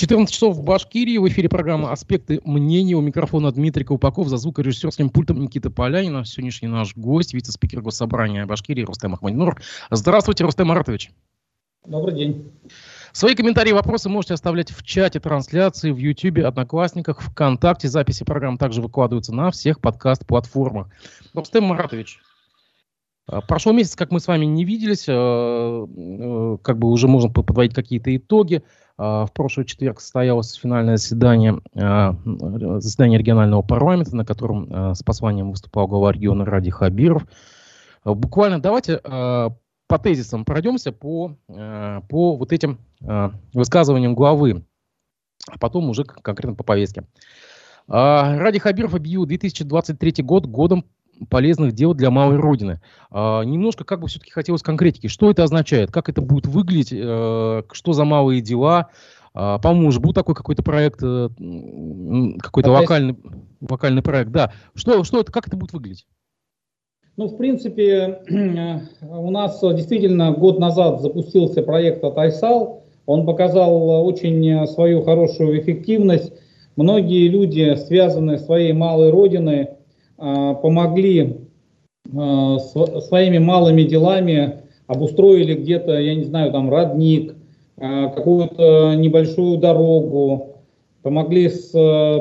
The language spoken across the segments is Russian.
14 часов в Башкирии. В эфире программа «Аспекты мнений». У микрофона Дмитрий Колпаков. За звукорежиссерским пультом Никита Полянина. Сегодняшний наш гость, вице-спикер Госсобрания Башкирии Рустем Ахмадинур. Здравствуйте, Рустем Маратович. Добрый день. Свои комментарии и вопросы можете оставлять в чате трансляции, в YouTube, Одноклассниках, ВКонтакте. Записи программ также выкладываются на всех подкаст-платформах. Рустем Маратович, Прошел месяц, как мы с вами не виделись, а, э, как бы уже можно подводить какие-то итоги. А, в прошлый четверг состоялось финальное заседание, заседание регионального парламента, на котором с посланием выступал глава региона Ради Хабиров. Буквально давайте по тезисам пройдемся по, по вот этим высказываниям главы, а потом уже конкретно по повестке. Ради Хабиров объявил 2023 год годом полезных дел для малой родины. А, немножко как бы все-таки хотелось конкретики. Что это означает? Как это будет выглядеть? Э, что за малые дела? А, по-моему, был такой какой-то проект, э, какой-то локальный, локальный проект. Да. Что, что это, как это будет выглядеть? Ну, в принципе, у нас действительно год назад запустился проект от Айсал. Он показал очень свою хорошую эффективность. Многие люди, связанные с своей малой родиной, помогли а, своими малыми делами, обустроили где-то, я не знаю, там родник, а, какую-то небольшую дорогу, помогли с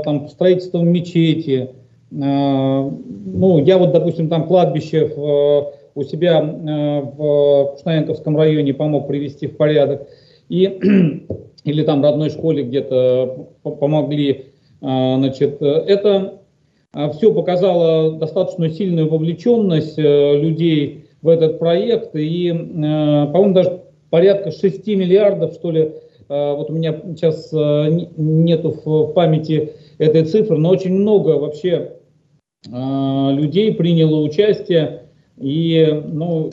там, строительством мечети. Ну, я вот, допустим, там кладбище у себя в Кушнаенковском районе помог привести в порядок. И, или там родной школе где-то помогли. Значит, это а, все показало достаточно сильную вовлеченность э, людей в этот проект. И, э, по-моему, даже порядка 6 миллиардов, что ли, э, вот у меня сейчас нету в памяти этой цифры, но очень много вообще людей приняло участие. И, ну,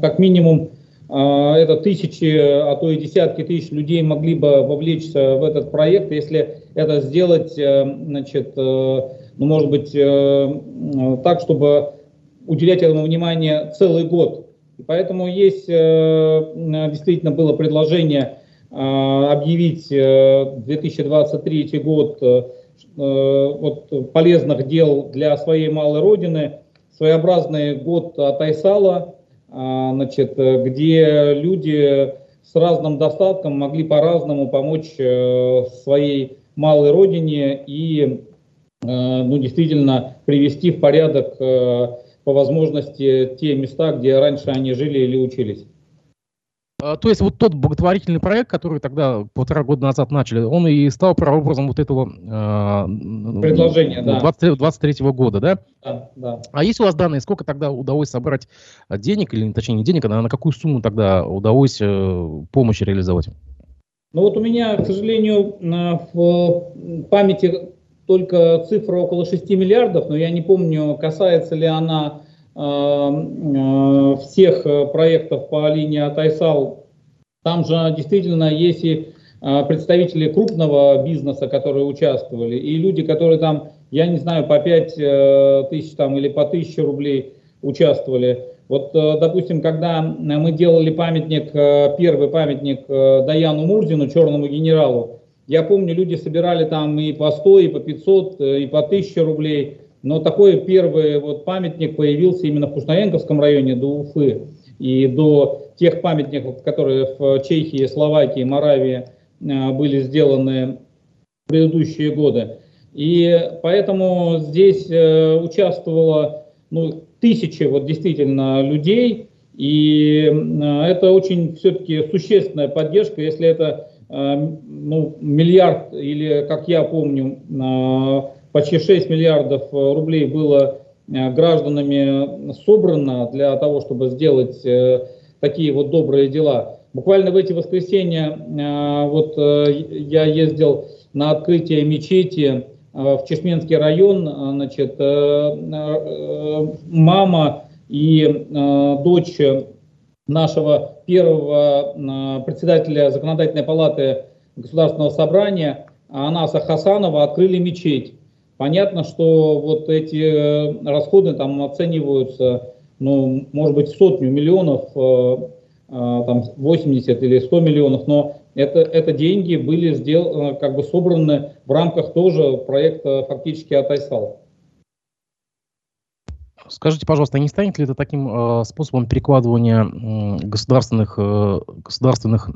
как минимум, это тысячи, а то и десятки тысяч людей могли бы вовлечься в этот проект, если это сделать, значит, ну, может быть, э, э, так, чтобы уделять этому внимание целый год. И поэтому есть, э, действительно было предложение объявить 2023 год вот, полезных дел для своей малой родины, своеобразный год от Айсала, значит, где люди с разным достатком могли по-разному помочь своей малой родине и Э, ну, действительно привести в порядок э, по возможности те места, где раньше они жили или учились. А, то есть вот тот благотворительный проект, который тогда полтора года назад начали, он и стал прообразом вот этого э, предложения, да. 20, 23 года, да? Да, да. А есть у вас данные, сколько тогда удалось собрать денег, или точнее не денег, а на какую сумму тогда удалось э, помощь реализовать? Ну вот у меня, к сожалению, в памяти только цифра около 6 миллиардов, но я не помню, касается ли она э, э, всех проектов по линии Атайсал. Там же действительно есть и э, представители крупного бизнеса, которые участвовали, и люди, которые там, я не знаю, по 5 э, тысяч там, или по 1000 рублей участвовали. Вот, э, допустим, когда мы делали памятник, э, первый памятник Даяну Мурзину, черному генералу, я помню, люди собирали там и по 100, и по 500, э, и по 1000 рублей. Но такой первый вот памятник появился именно в Пушнаенковском районе до Уфы. И до тех памятников, которые в Чехии, Словакии, Моравии э, были сделаны в предыдущие годы. И поэтому здесь э, участвовало ну, тысячи вот действительно людей. И это очень все-таки существенная поддержка, если это ну, миллиард или, как я помню, э, почти 6 миллиардов рублей было э, гражданами собрано для того, чтобы сделать такие вот добрые дела. Буквально в эти воскресенья вот я ездил на открытие мечети в Чешменский район, значит, мама и дочь нашего первого а, председателя Законодательной палаты Государственного собрания Анаса Хасанова открыли мечеть. Понятно, что вот эти э, расходы там оцениваются, ну, может быть, в сотню миллионов, э, э, там 80 или 100 миллионов, но это, это деньги были сделаны, как бы собраны в рамках тоже проекта фактически Атайсал. Скажите, пожалуйста, не станет ли это таким э, способом перекладывания э, государственных, э, государственных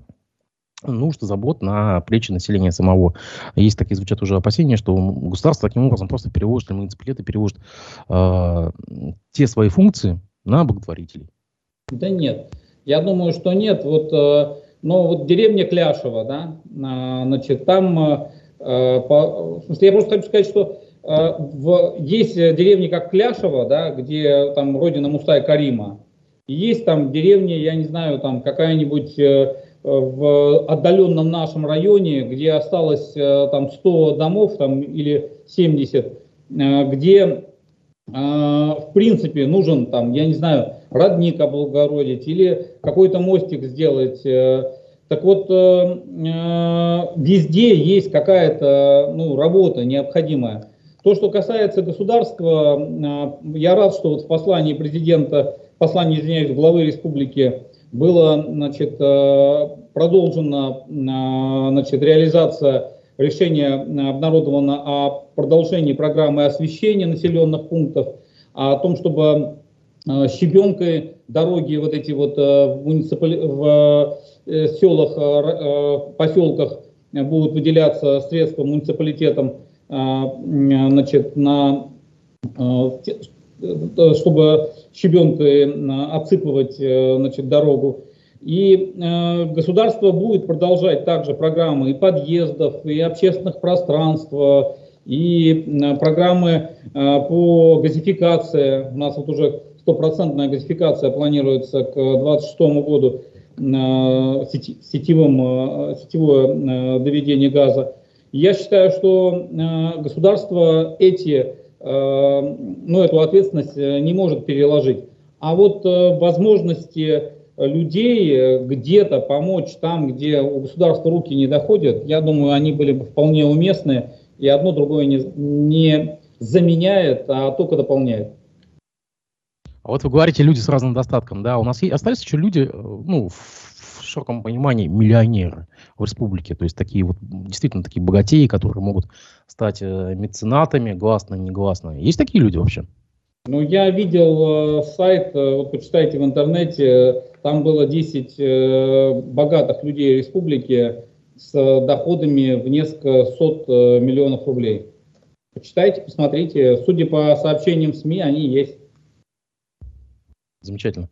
нужд, забот на плечи населения самого. Есть такие звучат уже опасения, что государство таким образом просто переводит, или муниципалитеты переводят э, те свои функции на благотворителей. Да нет, я думаю, что нет. Вот, э, но вот деревня Кляшева, да, э, значит, там, э, по, в смысле, я просто хочу сказать, что э, в, есть деревни как Кляшева, да, где там родина Карима, и есть там деревни, я не знаю, там какая-нибудь э, в отдаленном нашем районе, где осталось э, там 100 домов там, или 70, э, где э, в принципе нужен там, я не знаю, родник облагородить или какой-то мостик сделать. Так вот, везде есть какая-то ну, работа необходимая. То, что касается государства, я рад, что вот в послании президента, послании, извиняюсь, главы республики была значит, э, продолжена э, значит, реализация решения э, обнародовано о продолжении программы освещения населенных пунктов, о том, чтобы щебенкой дороги вот эти вот в, муниципали... в селах, поселках будут выделяться средства муниципалитетам значит, на Э, чтобы щебенкой э, отсыпывать э, значит, дорогу. И э, государство будет продолжать также программы и подъездов, и общественных пространств, и э, программы э, по газификации. У нас вот уже стопроцентная газификация планируется к 2026 году э, сетевым, э, сетевое э, доведение газа. Я считаю, что э, государство эти Э, ну, эту ответственность э, не может переложить. А вот э, возможности людей где-то помочь там, где у государства руки не доходят, я думаю, они были бы вполне уместны, и одно другое не, не заменяет, а только дополняет. А вот вы говорите люди с разным достатком, да, у нас есть, остались еще люди, ну, широком понимании миллионеры в республике. То есть такие вот действительно такие богатеи, которые могут стать э, меценатами, гласно, негласно. Есть такие люди вообще? Ну, я видел э, сайт, э, вот почитайте в интернете, там было 10 э, богатых людей республики с доходами в несколько сот э, миллионов рублей. Почитайте, посмотрите. Судя по сообщениям СМИ, они есть. Замечательно.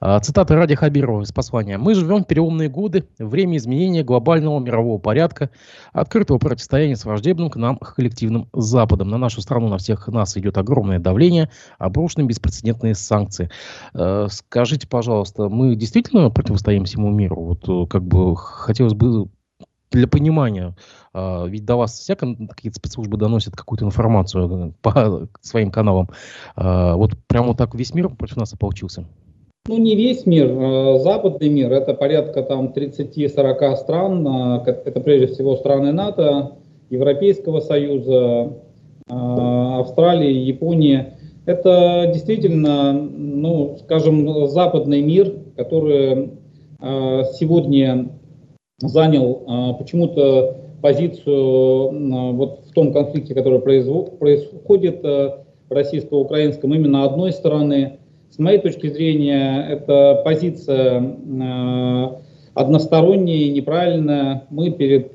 А, цитата Ради Хабирова из послания. «Мы живем в переломные годы, время изменения глобального мирового порядка, открытого противостояния с враждебным к нам коллективным Западом. На нашу страну, на всех нас идет огромное давление, обрушены беспрецедентные санкции». А, скажите, пожалуйста, мы действительно противостоим всему миру? Вот э, как бы хотелось бы для понимания, э, ведь до вас всяко какие-то спецслужбы доносят какую-то информацию э, по своим каналам. Э, вот прямо так весь мир против нас ополчился. Ну, не весь мир, э, западный мир, это порядка там 30-40 стран, это прежде всего страны НАТО, Европейского Союза, Австралии, Японии. Это действительно, ну, скажем, западный мир, который сегодня занял а, почему-то позицию а, вот в том конфликте, который происходит а, российско-украинском, именно одной стороны. С моей точки зрения, это позиция односторонняя неправильная. Мы перед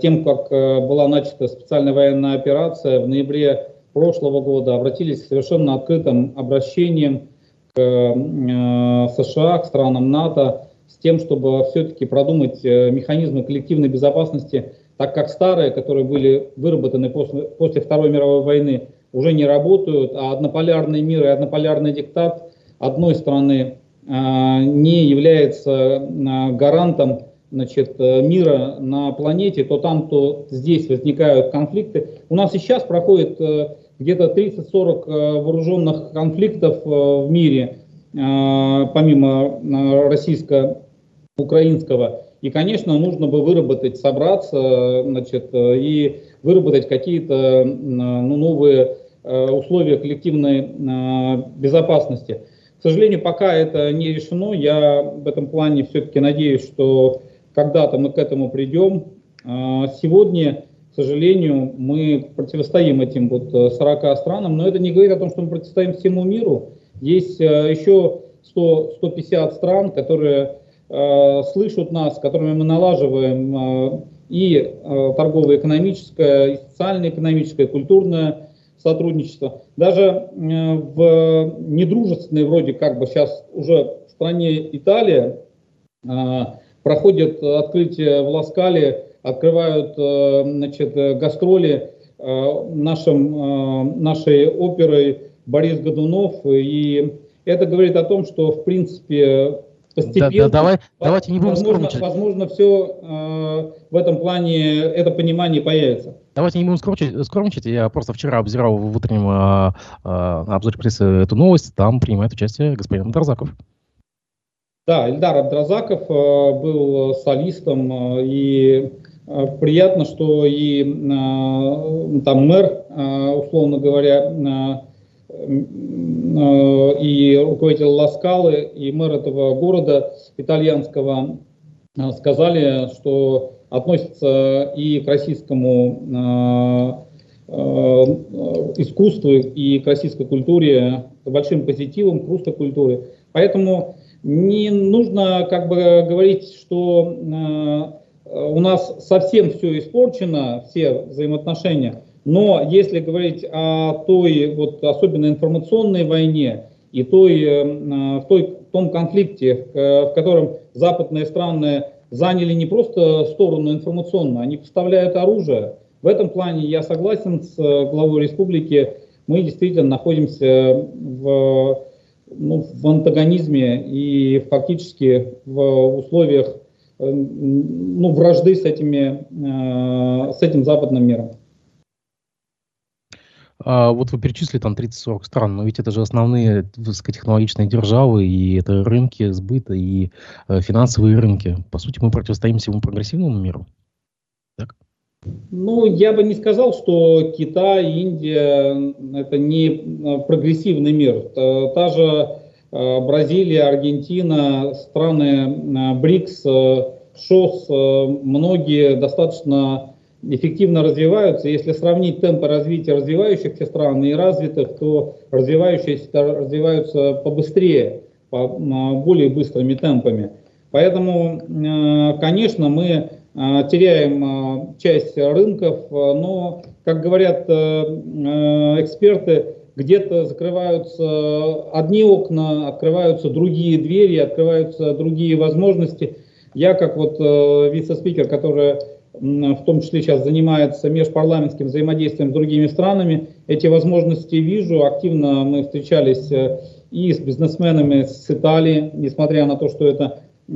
тем, как была начата специальная военная операция в ноябре прошлого года, обратились к совершенно открытым обращением к США, к странам НАТО, с тем, чтобы все-таки продумать э, механизмы коллективной безопасности, так как старые, которые были выработаны после, после Второй мировой войны, уже не работают, а однополярный мир и однополярный диктат одной страны а, не является а, гарантом значит, э, мира на планете, то там, то здесь возникают конфликты. У нас и сейчас проходит э, где-то 30-40 вооруженных конфликтов в мире, помимо а, российско-украинского. И, конечно, нужно бы выработать, собраться значит, и выработать какие-то ну, новые а, условия коллективной безопасности. К сожалению, пока это не решено. Я в этом плане все-таки надеюсь, что когда-то мы к этому придем. А, сегодня, к сожалению, мы противостоим этим вот 40 странам, но это не говорит о том, что мы противостоим всему миру. Есть еще 100-150 стран, которые слышат нас, с которыми мы налаживаем и торгово-экономическое, и социально-экономическое, и культурное сотрудничество. Даже э, в недружественной вроде как бы сейчас уже в стране Италия э, проходит открытие в Ласкале, открывают э, значит, гастроли нашим, нашей оперой Борис Годунов. И это говорит о том, что в принципе постепенно. Да, да, давай, давайте не будем возможно, возможно, все э, в этом плане, это понимание появится. Давайте не будем скромничать. скромничать. Я просто вчера обзирал в утреннем э, э, обзоре прессы эту новость. Там принимает участие господин Дарзаков. Да, Эльдар Абдразаков э, был солистом, э, и э, приятно, что и э, там мэр, э, условно говоря, Э, и руководитель Ласкалы, и мэр этого города итальянского э, сказали, что относятся и к российскому э, искусству и к российской культуре с большим позитивом, к русской культуре. Поэтому не нужно как бы говорить, что у нас совсем все испорчено, все взаимоотношения. Но если говорить о той, вот, особенно информационной войне и той, э, в, той, том конфликте, в котором западные страны заняли не просто сторону информационную, они поставляют оружие. В этом плане я согласен с э, главой республики. Мы действительно находимся в, ну, в антагонизме и фактически в условиях э, ну, вражды с, этими, с этим западным миром. А вот вы перечислили там 30-40 стран, но ведь это же основные высокотехнологичные державы, и это рынки сбыта, и э, финансовые рынки. По сути, мы противостоим всему прогрессивному миру. Так? Ну, я бы не сказал, что Китай, Индия – это не э, прогрессивный мир. Та же э, Бразилия, Аргентина, страны э, БРИКС, ШОС, многие достаточно эффективно развиваются. Если сравнить темпы развития развивающихся стран и развитых, то развивающиеся развиваются побыстрее, по более быстрыми темпами. Поэтому, э, конечно, мы э, теряем э, часть рынков, но, как говорят эксперты, где-то закрываются одни окна, открываются другие двери, открываются другие возможности. Я, как вот вице-спикер, который в том числе сейчас занимается межпарламентским взаимодействием с другими странами. Эти возможности вижу. Активно мы встречались э, и с бизнесменами с Италии, несмотря на то, что это э,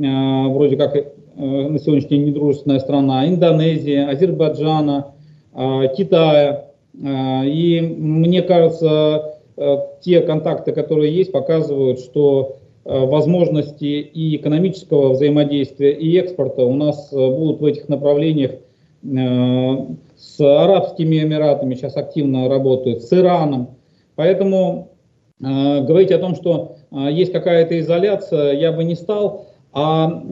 вроде как э, на сегодняшний день недружественная страна, Индонезия, Азербайджана, Китая. И мне кажется, те контакты, которые есть, показывают, что возможности и экономического взаимодействия, и экспорта у нас э, будут в этих направлениях э, с Арабскими Эмиратами сейчас активно работают, с Ираном. Поэтому говорить о том, что есть какая-то изоляция, я бы не стал. А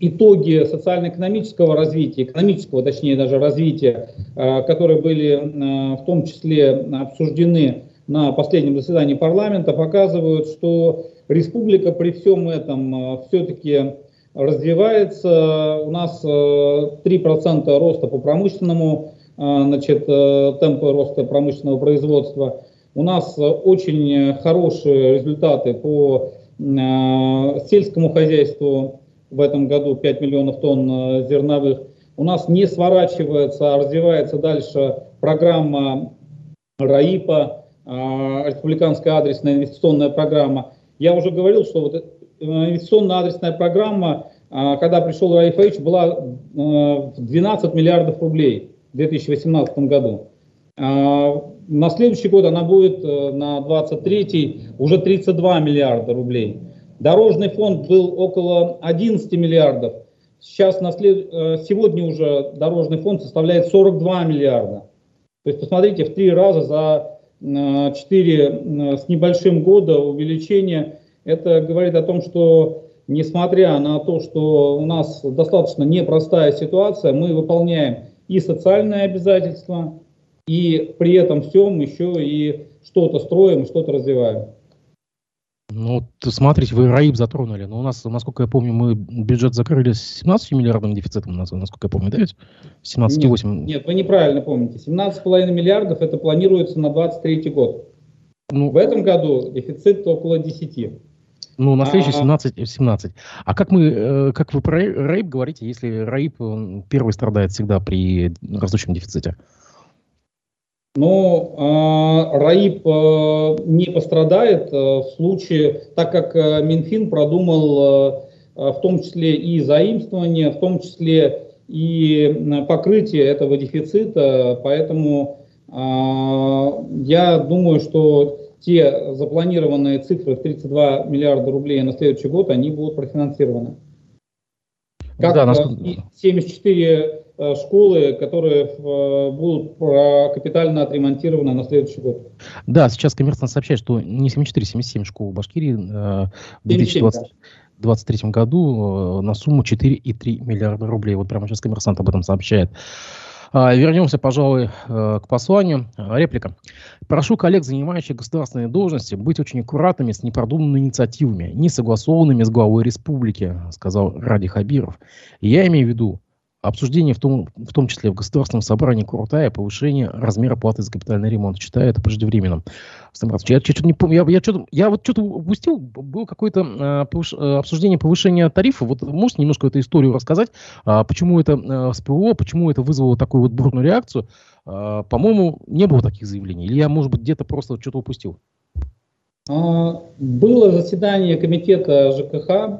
итоги социально-экономического развития, экономического, точнее даже развития, которые были в том числе обсуждены на последнем заседании парламента, показывают, что республика при всем этом э, все-таки развивается. У нас 3% э, роста по промышленному, э, значит, темпы роста промышленного производства. У нас очень хорошие результаты по сельскому хозяйству. В этом году 5 миллионов тонн зерновых. У нас не сворачивается, а развивается дальше программа РАИПа, республиканская адресная инвестиционная программа. Я уже говорил, что вот э, инвестиционная адресная программа, а, когда пришел Райфович, была 12 э, миллиардов рублей в 2018 году. А, на следующий год она будет э, на 23 уже 32 миллиарда рублей. Дорожный фонд был около 11 миллиардов. Сейчас на след... сегодня уже дорожный фонд составляет 42 миллиарда. То есть посмотрите, в три раза за 4 с небольшим года увеличение, это говорит о том, что несмотря на то, что у нас достаточно непростая ситуация, мы выполняем и социальные обязательства, и при этом всем еще и что-то строим, что-то развиваем. Ну, смотрите, вы РАИБ затронули. Но у нас, насколько я помню, мы бюджет закрыли с 17 миллиардным дефицитом, насколько я помню, да ведь? 17,8. Нет, нет, вы неправильно помните. 17,5 миллиардов это планируется на 23 год. Ну, В этом году дефицит около 10. Ну, на следующий 17, 17. А как мы, э, как вы про РАИБ говорите, если РАИБ первый страдает всегда при растущем дефиците? Но э, РАИП э, не пострадает э, в случае, так как э, Минфин продумал э в том числе и заимствование, в том числе и покрытие этого дефицита, поэтому э, я думаю, что те запланированные цифры в 32 миллиарда рублей на следующий год, они будут профинансированы. Как да, насколько... 74 Э, школы, которые э, будут капитально отремонтированы на следующий год. Да, сейчас коммерсант сообщает, что не 74, 77 школ в Башкирии э, в 2023 году на сумму 4,3 миллиарда рублей. Вот прямо сейчас коммерсант об этом сообщает. А, вернемся, пожалуй, к посланию. Реплика. Прошу коллег, занимающих государственные должности, быть очень аккуратными с непродуманными инициативами, не согласованными с главой республики, сказал Ради Хабиров. Я имею в виду Обсуждение в том, в том числе в Государственном собрании крутая повышение размера платы за капитальный ремонт. Считаю это преждевременным. Я, я что-то не помню, я, я, что я вот что-то упустил, было какое-то а, повыш, а, обсуждение повышения тарифа. Вот можете немножко эту историю рассказать, а, почему это а, всплыло, почему это вызвало такую вот бурную реакцию? А, по-моему, не было таких заявлений. Или я, может быть, где-то просто что-то упустил? А, было заседание комитета ЖКХ, а,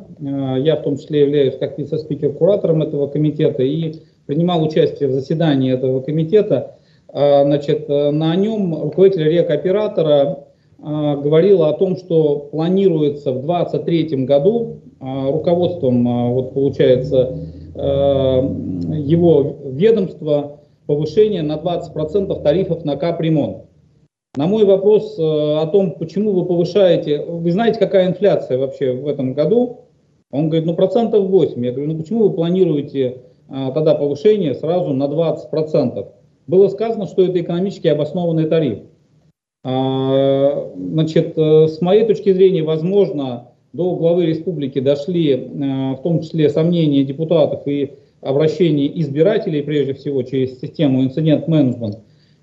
я в том числе являюсь как вице-спикер-куратором этого комитета и принимал участие в заседании этого комитета. А, значит, на нем руководитель рекоператора говорил о том, что планируется в 2023 году руководством, вот получается, его ведомства повышение на 20% тарифов на капремонт. На мой вопрос э, о том, почему вы повышаете, вы знаете, какая инфляция вообще в этом году? Он говорит, ну процентов 8. Я говорю, ну почему вы планируете а, тогда повышение сразу на 20 процентов? Было сказано, что это экономически обоснованный тариф. А, значит, э, с моей точки зрения, возможно, до главы республики дошли в том числе сомнения депутатов и обращения избирателей, прежде всего, через систему инцидент-менеджмент,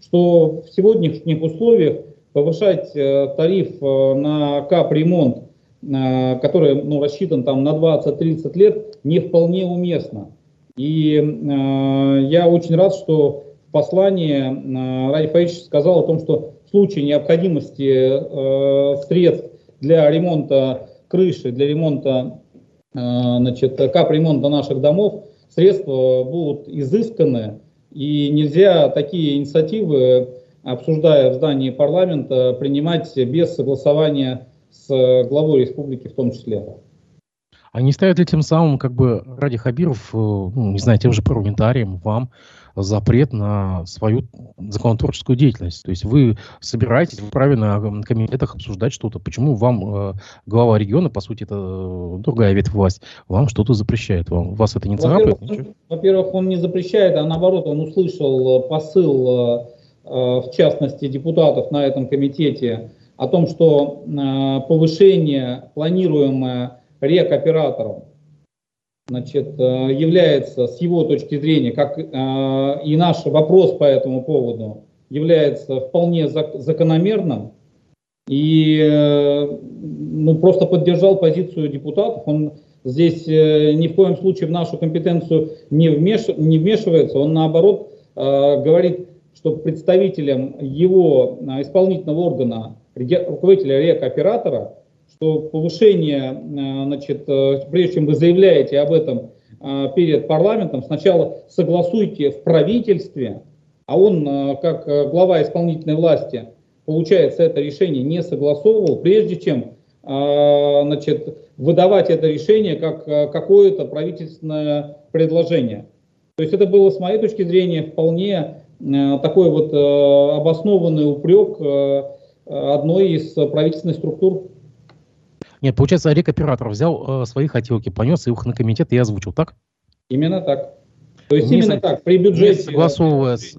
что в сегодняшних условиях повышать э, тариф э, на капремонт, э, который ну, рассчитан там на 20-30 лет, не вполне уместно. И э, я очень рад, что в послании э, Ради Фаич сказал о том, что в случае необходимости э, средств для ремонта крыши, для ремонта э, значит, капремонта наших домов, средства будут изысканы и нельзя такие инициативы, обсуждая в здании парламента, принимать без согласования с главой республики в том числе. А не ставят ли тем самым, как бы, ради Хабиров, э, ну, не знаю, тем же парламентариям, вам, запрет на свою законотворческую деятельность. То есть вы собираетесь, вправе на комитетах обсуждать что-то. Почему вам э, глава региона, по сути, это э, другая ветвь власть, вам что-то запрещает? Вам, вас это не царапает? Во-первых, он, во-первых, он не запрещает, а наоборот, он услышал э, посыл, э, в частности, депутатов на этом комитете о том, что э, повышение, планируемое рекоператором, значит, э, является с его точки зрения, как э, и наш вопрос по этому поводу, является вполне закономерным и э, ну, просто поддержал позицию депутатов. Он здесь ни в коем случае в нашу компетенцию не, вмеш, не вмешивается, он наоборот говорит, что представителям его исполнительного органа, руководителя рекоператора, что повышение, э, значит, э, прежде чем вы заявляете об этом э, перед парламентом, сначала согласуйте в правительстве, а он, как глава исполнительной власти, получается, это решение не согласовывал, прежде чем значит, выдавать это решение как какое-то правительственное предложение. То есть это было, с моей точки зрения, вполне такой вот обоснованный упрек одной из правительственных структур Нет, получается, рекоператор взял э, свои хотелки, понес их на комитет и озвучил, так? Именно так. То есть не именно так, при бюджете... Не согласовывая с...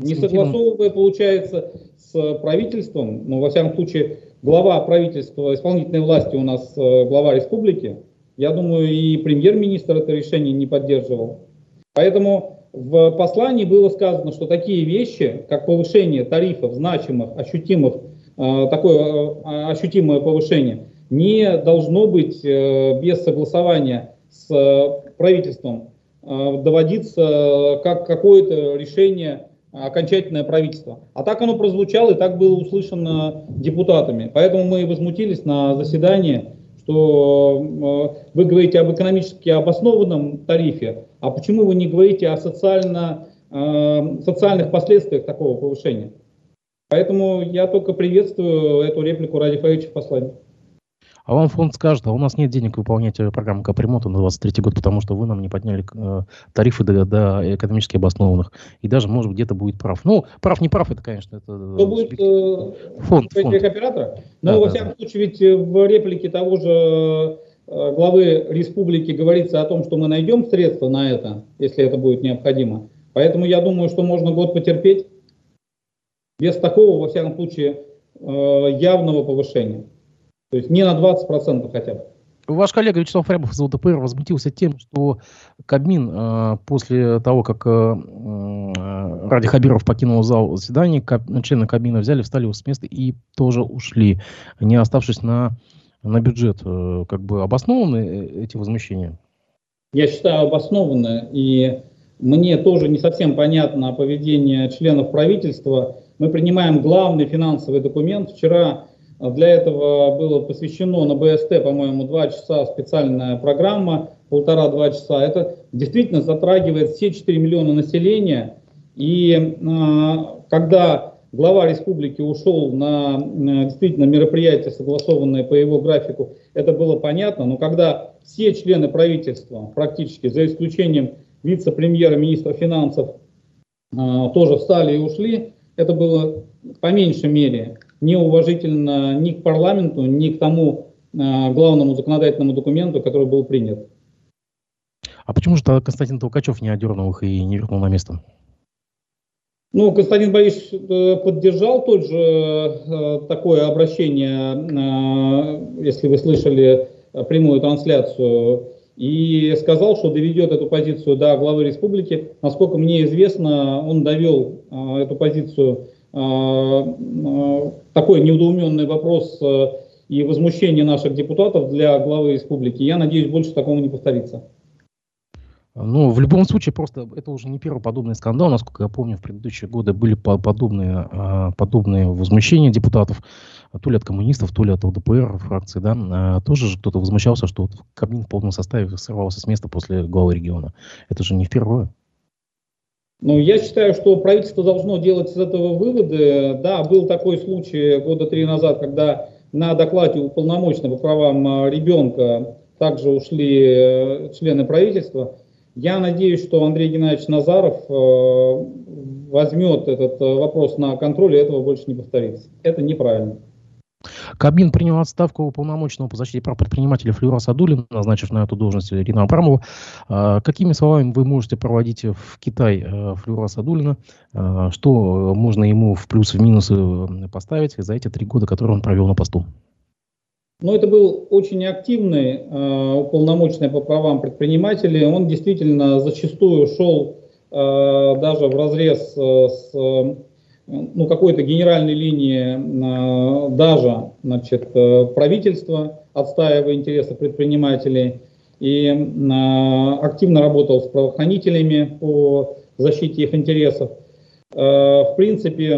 Не согласовывая, получается, с правительством, ну, во всяком случае, глава правительства, исполнительной власти у нас э, глава республики, я думаю, и премьер-министр это решение не поддерживал. Поэтому в послании было сказано, что такие вещи, как повышение тарифов значимых, ощутимых, э, такое э, ощутимое повышение, не должно быть без согласования с правительством доводиться как какое-то решение окончательное правительство. А так оно прозвучало и так было услышано депутатами. Поэтому мы возмутились на заседании, что э, вы говорите об экономически обоснованном тарифе, а почему вы не говорите о социально, э, социальных последствиях такого повышения? Поэтому я только приветствую эту реплику Ради Фаевича в. А вам фонд скажет, а у нас нет денег выполнять э, программу капремонта на 23 год, потому что вы нам не подняли э, тарифы до, до экономически обоснованных. И даже, может, где-то будет прав. Ну, прав, не прав, это, конечно, это... Кто э, будет э, фонд, фонд. оператора? Но, да, во да, всяком да. случае, ведь в реплике того же э, главы республики говорится о том, что мы найдем средства на это, если это будет необходимо. Поэтому я думаю, что можно год потерпеть без такого, во всяком случае, явного повышения. То есть не на 20% хотя бы. Ваш коллега Вячеслав Рябов из ЛДПР возмутился тем, что Кабмин э, после того, как э, э, Ради Хабиров покинул зал заседания, каб, члены Кабмина взяли, встали с места и тоже ушли, не оставшись на, на бюджет. Э, как бы обоснованы э, эти возмущения? Я считаю обоснованно, и мне тоже не совсем понятно поведение членов правительства. Мы принимаем главный финансовый документ. Вчера для этого было посвящено на БСТ, по-моему, два часа специальная программа, полтора-два часа. Это действительно затрагивает все 4 миллиона населения. И э, когда глава республики ушел на э, действительно мероприятие, согласованное по его графику, это было понятно. Но когда все члены правительства, практически за исключением вице-премьера, министра финансов, э, тоже встали и ушли, это было по меньшей мере неуважительно ни к парламенту, ни к тому э, главному законодательному документу, который был принят. А почему же тогда Константин Толкачев не одернул их и не вернул на место? Ну, Константин Борисович э, поддержал тот же э, такое обращение, если вы слышали прямую трансляцию, и сказал, что доведет эту позицию до главы республики. Насколько мне известно, он довел эту позицию такой недоуменный вопрос э, и возмущение наших депутатов для главы республики. Я надеюсь, больше такого не повторится. Ну, в любом случае, просто это уже не первый подобный скандал. Насколько я помню, в предыдущие годы были подобные, подобные возмущения депутатов, то ли от коммунистов, то ли от ЛДПР фракции, да. Тоже же кто-то возмущался, что вот Кабмин в полном составе сорвался с места после главы региона. Это же не впервые. Ну, я считаю, что правительство должно делать из этого выводы. Да, был такой случай года три назад, когда на докладе уполномоченного по правам а, ребенка также ушли э, члены правительства. Я надеюсь, что Андрей Геннадьевич Назаров э, возьмет этот э, вопрос на контроль, и этого больше не повторится. Это неправильно. Кабмин принял отставку уполномоченного по защите прав предпринимателя Флюра Садулина, назначив на эту должность Ирину Абрамову. А, какими словами вы можете проводить в Китай э, Флюра Садулина? А, что можно ему в плюс и в минусы э, поставить за эти три года, которые он провел на посту? Ну, это был очень активный э, уполномоченный по правам предпринимателей. Он действительно зачастую шел даже в разрез э, с ну, какой-то генеральной линии э, даже значит, э, правительства, отстаивая интересы предпринимателей, и э, активно работал с правоохранителями по защите их интересов. В принципе,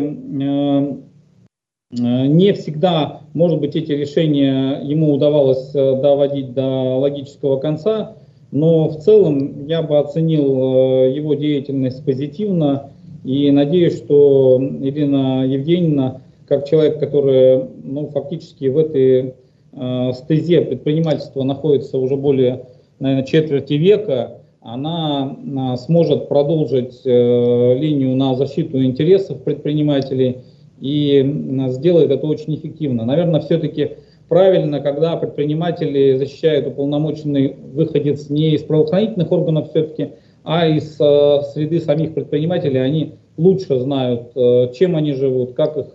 не всегда, может быть, эти решения ему удавалось доводить до логического конца, но в целом я бы оценил его деятельность позитивно и надеюсь, что Ирина Евгеньевна, как человек, который ну, фактически в этой э, стезе предпринимательства находится уже более, наверное, четверти века, она э, сможет продолжить э, линию на защиту интересов предпринимателей и сделает это очень эффективно. Наверное, все-таки правильно, когда предприниматели защищают уполномоченный выходец не из правоохранительных органов все-таки, а из э, среды самих предпринимателей. Они лучше знают, э, чем они живут, как, их,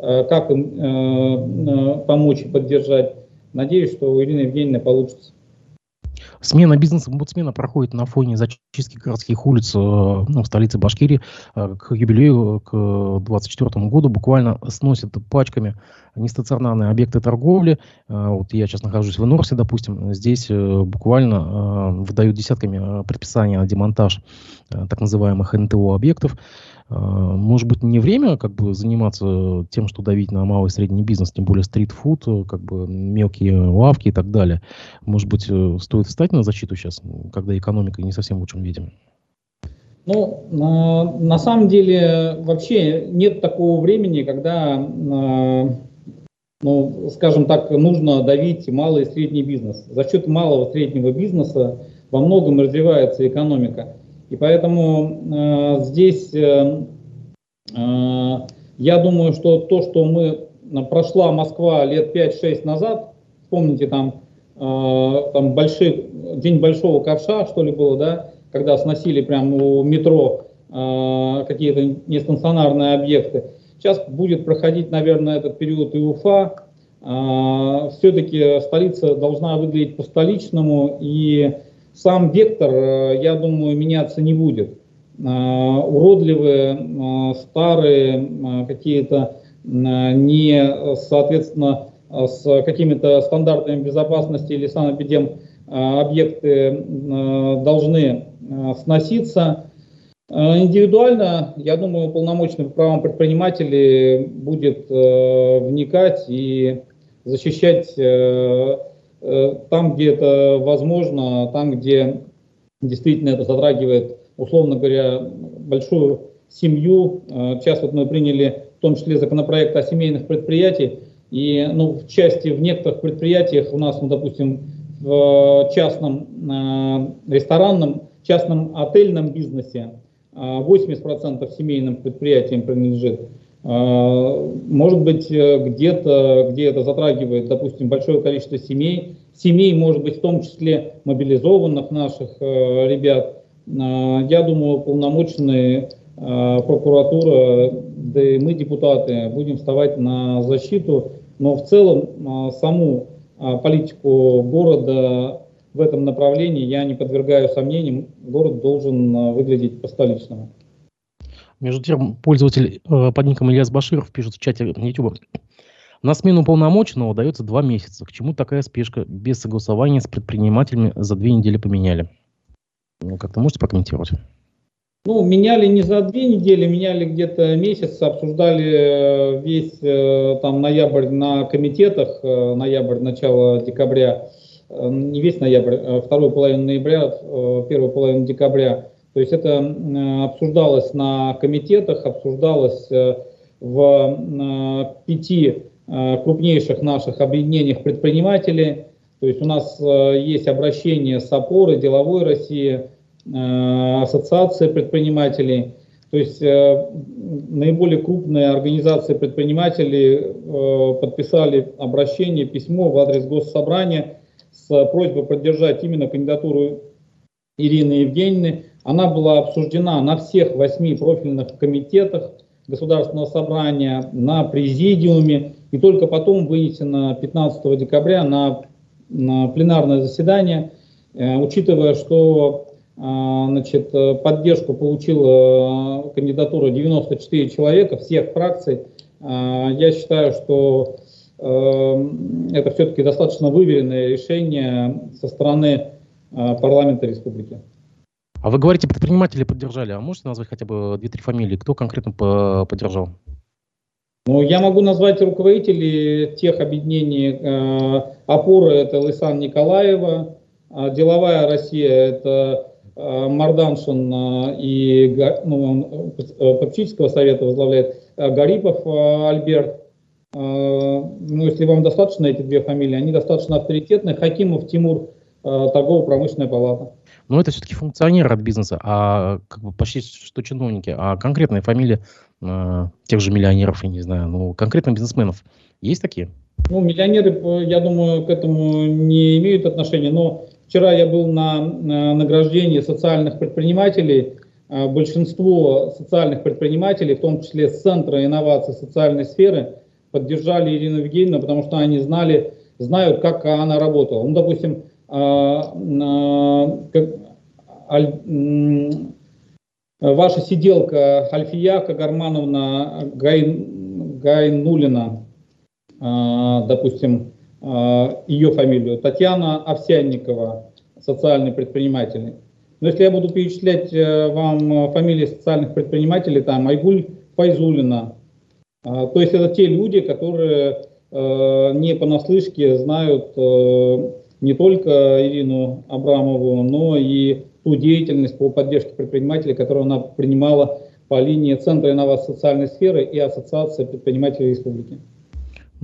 э, как им помочь и поддержать. Надеюсь, что у Ирины Евгеньевны получится. Смена бизнес-омбудсмена проходит на фоне зачистки городских улиц э, ну, в столице Башкирии. Э, к юбилею, к 2024 году буквально сносят пачками нестационарные объекты торговли. Э, вот я сейчас нахожусь в Норсе, допустим. Здесь буквально выдают десятками предписания на демонтаж так называемых НТО объектов. А, может быть, не время как бы заниматься тем, что давить на малый и средний бизнес, тем более стритфуд, э, как бы мелкие лавки и так далее. Может быть, э, стоит встать на защиту сейчас, когда экономика не совсем в лучшем виде? Ну, на, на самом деле вообще нет такого времени, когда, э, ну, скажем так, нужно давить малый и средний бизнес. За счет малого и среднего бизнеса во многом развивается экономика. И поэтому э, здесь э, э, я думаю, что то, что мы прошла Москва лет 5-6 назад, помните там, э, там большой, день большого ковша, что ли было, да, когда сносили прямо у метро э, какие-то нестационарные объекты. Сейчас будет проходить, наверное, этот период и Уфа. Э, все-таки столица должна выглядеть по-столичному и сам вектор, э, я думаю, меняться не будет. Э, уродливые, э, старые, какие-то не, соответственно, с какими-то стандартами безопасности или санэпидем объекты должны сноситься. Индивидуально, я думаю, полномочный по правам предпринимателей будет вникать и защищать там, где это возможно, там, где действительно это затрагивает, условно говоря, большую семью. Э, сейчас вот мы приняли в том числе законопроект о семейных предприятиях, и ну, в части, в некоторых предприятиях у нас, ну, допустим, в частном э, ресторанном, частном отельном бизнесе э, 80% семейным предприятиям принадлежит. А, может быть, э, где-то, где это затрагивает, допустим, большое количество семей, семей, может быть, в том числе мобилизованных наших э, ребят. А, я думаю, полномочные а, прокуратура, да и мы, депутаты, будем вставать на защиту. Но в целом саму политику города в этом направлении я не подвергаю сомнениям. Город должен выглядеть по-столичному. Между тем, пользователь э, под ником Ильяс Баширов пишет в чате YouTube. На смену полномоченного дается два месяца. К чему такая спешка? Без согласования с предпринимателями за две недели поменяли. Ну, как-то можете прокомментировать? Ну, меняли не за две недели, меняли где-то месяц, обсуждали э, весь э, там ноябрь на комитетах, ноябрь, начало декабря, не весь ноябрь, вторую половину ноября, первую половину декабря. То есть это обсуждалось на комитетах, обсуждалось э, в э, пяти э, крупнейших наших объединениях предпринимателей. То есть у нас есть обращение с опоры, деловой России, ассоциации предпринимателей. То есть наиболее крупные организации предпринимателей подписали обращение, письмо в адрес Госсобрания с просьбой поддержать именно кандидатуру Ирины Евгеньевны она была обсуждена на всех восьми профильных комитетах Государственного собрания, на президиуме, и только потом вынесена 15 декабря на, на пленарное заседание, э, учитывая, что э, значит, поддержку получила э, кандидатура 94 человека всех фракций, я считаю, что это все-таки достаточно выверенное решение со стороны парламента республики. А вы говорите, предприниматели поддержали. А можете назвать хотя бы две-три фамилии? Кто конкретно поддержал? Ну, я могу назвать руководителей тех объединений. Э, опора – это Лысан Николаева. А деловая Россия – это э, Марданшин э, и ну, попечительского совета возглавляет Гарипов Альберт. Ну, если вам достаточно эти две фамилии, они достаточно авторитетные. Хакимов Тимур, торгово-промышленная палата. Но это все-таки функционеры от бизнеса, а как бы почти что чиновники, а конкретные фамилии э, тех же миллионеров, я не знаю, ну, конкретно бизнесменов есть такие? Ну, миллионеры, я думаю, к этому не имеют отношения, но вчера я был на, на награждении социальных предпринимателей. Большинство социальных предпринимателей, в том числе с Центра инноваций социальной сферы, поддержали Ирину Евгеньевну, потому что они знали, знают, как она работала. Ну, допустим, ваша сиделка Альфия Кагармановна Гай, Гайнулина, а, допустим, а, ее фамилию, Татьяна Овсянникова, социальный предприниматель. Но если я буду перечислять э, вам фамилии социальных предпринимателей, там Айгуль Файзулина, а, то есть это те люди, которые э, не понаслышке знают э, не только Ирину Абрамову, но и ту деятельность по поддержке предпринимателей, которую она принимала по линии Центра инноваций социальной сферы и Ассоциации предпринимателей республики.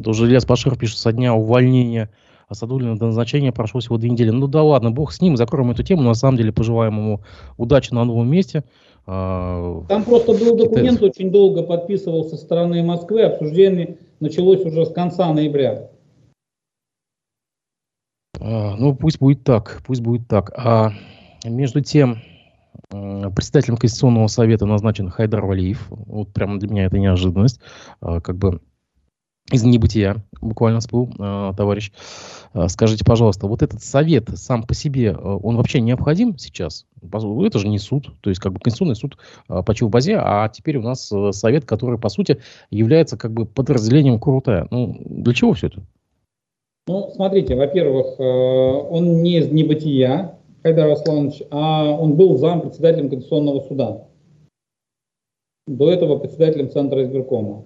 Тоже Ильяс Баширов пишет, со дня увольнения Асадулина до назначения прошло всего две недели. Ну да ладно, бог с ним, закроем эту тему. На самом деле пожелаем ему удачи на новом месте. А, Там просто был документ, очень долго подписывался со стороны Москвы, обсуждение началось уже с конца ноября. А, ну пусть будет так, пусть будет так. А между тем, председателем Конституционного совета назначен Хайдар Валиев. Вот прямо для меня это неожиданность. А, как бы из небытия буквально всплыл э, товарищ. Э, скажите, пожалуйста, вот этот совет сам по себе, э, он вообще необходим сейчас? Это же не суд, то есть как бы Конституционный суд э, в базе, а теперь у нас э, совет, который по сути является как бы подразделением Крутая. Ну, для чего все это? Ну, смотрите, во-первых, э, он не из небытия, Хайдар Асланович, а он был зам председателем Конституционного суда. До этого председателем Центра избиркома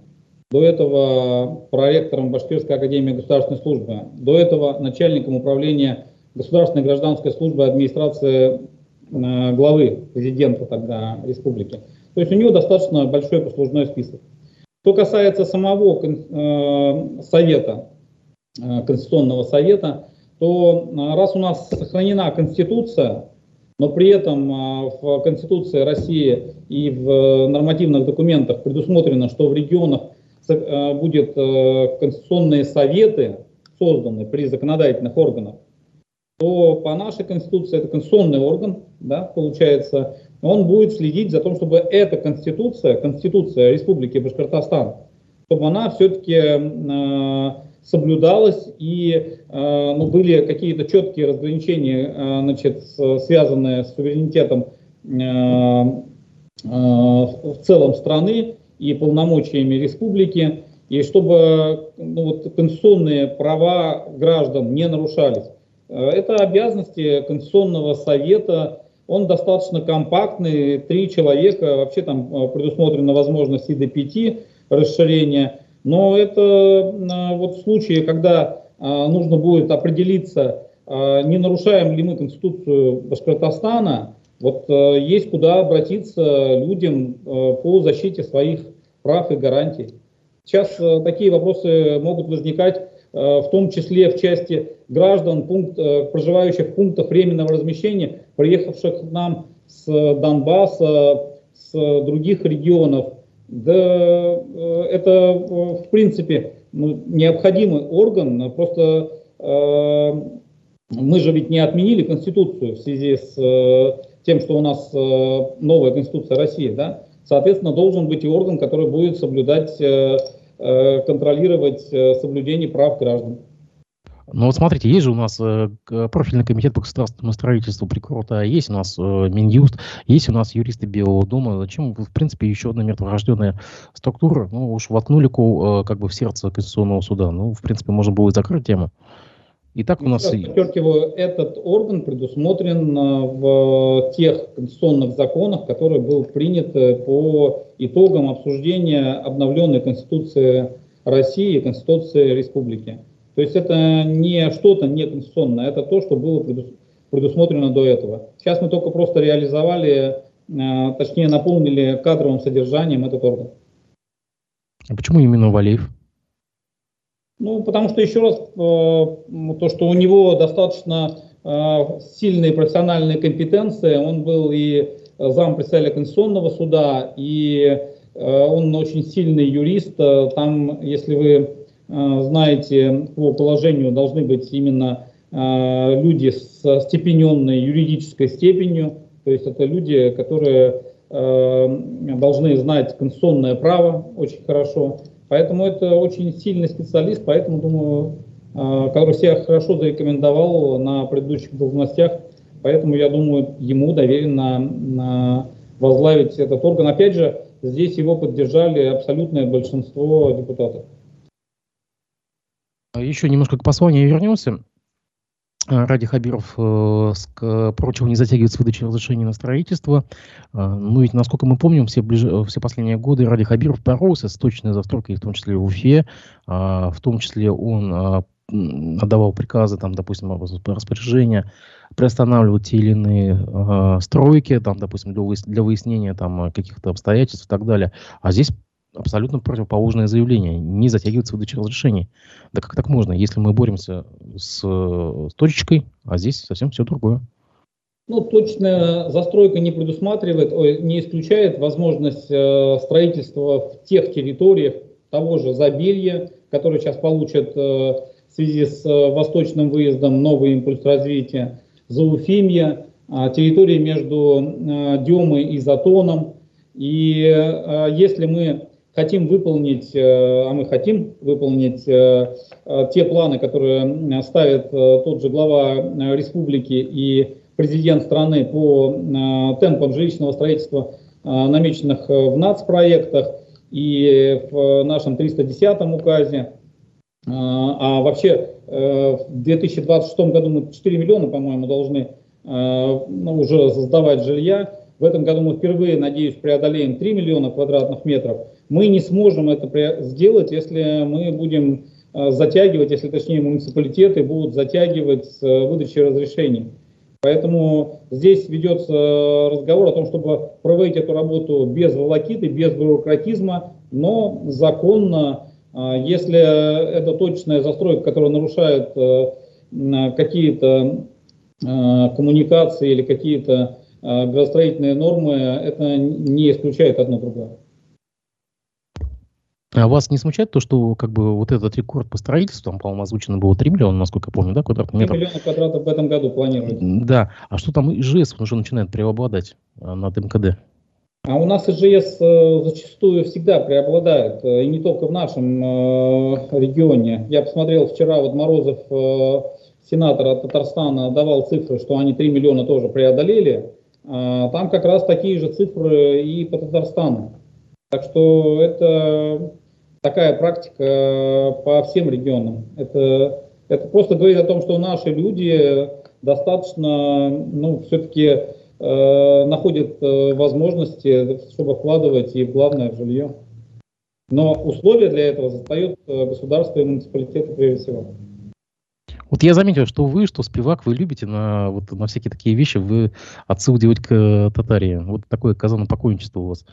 до этого проректором Башкирской академии государственной службы, до этого начальником управления государственной гражданской службы администрации э, главы президента тогда республики. То есть у него достаточно большой послужной список. Что касается самого э, совета, Конституционного совета, то раз у нас сохранена Конституция, но при этом в Конституции России и в нормативных документах предусмотрено, что в регионах Э, будет э, конституционные советы созданы при законодательных органах, то по нашей конституции это конституционный орган, да, получается, он будет следить за тем, чтобы эта конституция, конституция Республики Башкортостан, чтобы она все-таки соблюдалась и э, ну, были какие-то четкие разграничения, э, значит, связанные с суверенитетом э, в целом страны и полномочиями республики, и чтобы ну, вот, конституционные права граждан не нарушались. Это обязанности Конституционного совета, он достаточно компактный, три человека, вообще там предусмотрена возможность и до пяти расширения, но это э, вот в случае, когда нужно будет определиться, не нарушаем ли мы Конституцию Башкортостана, вот есть куда обратиться людям по защите своих прав и гарантий. Сейчас такие вопросы могут возникать в том числе в части граждан, пункт, проживающих в пунктах временного размещения, приехавших к нам с Донбасса, с других регионов. Да, это в принципе ну, необходимый орган, просто э, мы же ведь не отменили Конституцию в связи с э, тем, что у нас э, новая Конституция России, да? Соответственно, должен быть и орган, который будет соблюдать, э, э, контролировать э, соблюдение прав граждан. Ну вот смотрите, есть же у нас э, профильный комитет по государственному строительству при Крута, есть у нас э, Минюст, есть у нас юристы Белого дома. Зачем, в принципе, еще одна мертворожденная структура? Ну уж воткнули э, как бы в сердце Конституционного суда. Ну, в принципе, можно было закрыть тему. И так у нас... Подчеркиваю, этот орган предусмотрен э, в тех конституционных законах, которые был принят э, по итогам обсуждения обновленной Конституции России и Конституции Республики. То есть это не что-то неконституционное, это то, что было предусмотрено до этого. Сейчас мы только просто реализовали, э, точнее наполнили кадровым содержанием этот орган. А почему именно Валеев? Ну, потому что, еще раз, э, то, что у него достаточно э, сильные профессиональные компетенции, он был и зам председателя Конституционного суда, и он очень сильный юрист. Там, если вы знаете, по положению должны быть именно люди с степененной юридической степенью, то есть это люди, которые должны знать конституционное право очень хорошо. Поэтому это очень сильный специалист, поэтому, думаю, который себя хорошо зарекомендовал на предыдущих должностях. Поэтому, я думаю, ему доверено возглавить этот орган. Опять же, здесь его поддержали абсолютное большинство депутатов. Еще немножко к посланию вернемся. А, Ради Хабиров э, прочего не затягивает с выдачей разрешения на строительство. Э, ну ведь, насколько мы помним, все, ближ... все последние годы Ради Хабиров боролся с точной застройкой, в том числе в Уфе. Э, в том числе он э, отдавал приказы, там, допустим, распоряжения приостанавливать те или иные э, стройки, там, допустим, для, выяс... для выяснения там, каких-то обстоятельств и так далее. А здесь абсолютно противоположное заявление, не затягиваться выдачей разрешений. Да как так можно, если мы боремся с, с точечкой, а здесь совсем все другое? Ну, точная застройка не предусматривает, не исключает возможность э, строительства в тех территориях того же Забелья, которые сейчас получат э, в связи с э, восточным выездом новый импульс развития, Зауфимья, э, территории между э, Демой и Затоном. И если мы хотим выполнить, э, а мы хотим выполнить э, э, те планы, которые ставит тот же глава республики и президент страны по темпам жилищного строительства, намеченных в нацпроектах и в нашем 310 указе. А вообще в 2026 году мы 4 миллиона, по-моему, должны ну, уже создавать жилья. В этом году мы впервые, надеюсь, преодолеем 3 миллиона квадратных метров. Мы не сможем это сделать, если мы будем э, затягивать, если точнее муниципалитеты будут затягивать с э, выдачей разрешений. Поэтому здесь ведется разговор о том, чтобы проводить эту работу без волокиты, без бюрократизма, но законно, э, если это точная застройка, которая нарушает какие-то коммуникации или какие-то градостроительные нормы, это не исключает одно другое. А вас не смущает то, что как бы вот этот рекорд по строительству, там, по-моему, озвучено было 3 миллиона, насколько я помню, да, квадратных метров? 3 миллиона квадратов в этом году планируется. Да, а что там ИЖС уже начинает преобладать а, над МКД? А у нас ИЖС э, зачастую всегда преобладает, э, и не только в нашем э, регионе. Я посмотрел вчера, вот Морозов, сенатор от Татарстана, давал цифры, что они 3 миллиона тоже преодолели. А, там как раз такие же цифры и по Татарстану. Так что это такая практика по всем регионам. Это, это просто говорит о том, что наши люди достаточно, ну, все-таки э, находят э, возможности, чтобы вкладывать и главное в жилье. Но условия для этого задает э, государство и муниципалитеты прежде всего. Вот я заметил, что вы, что Спивак, вы любите на, вот, на всякие такие вещи, вы отсыл делать к татарии. Вот такое казанопокойничество у вас.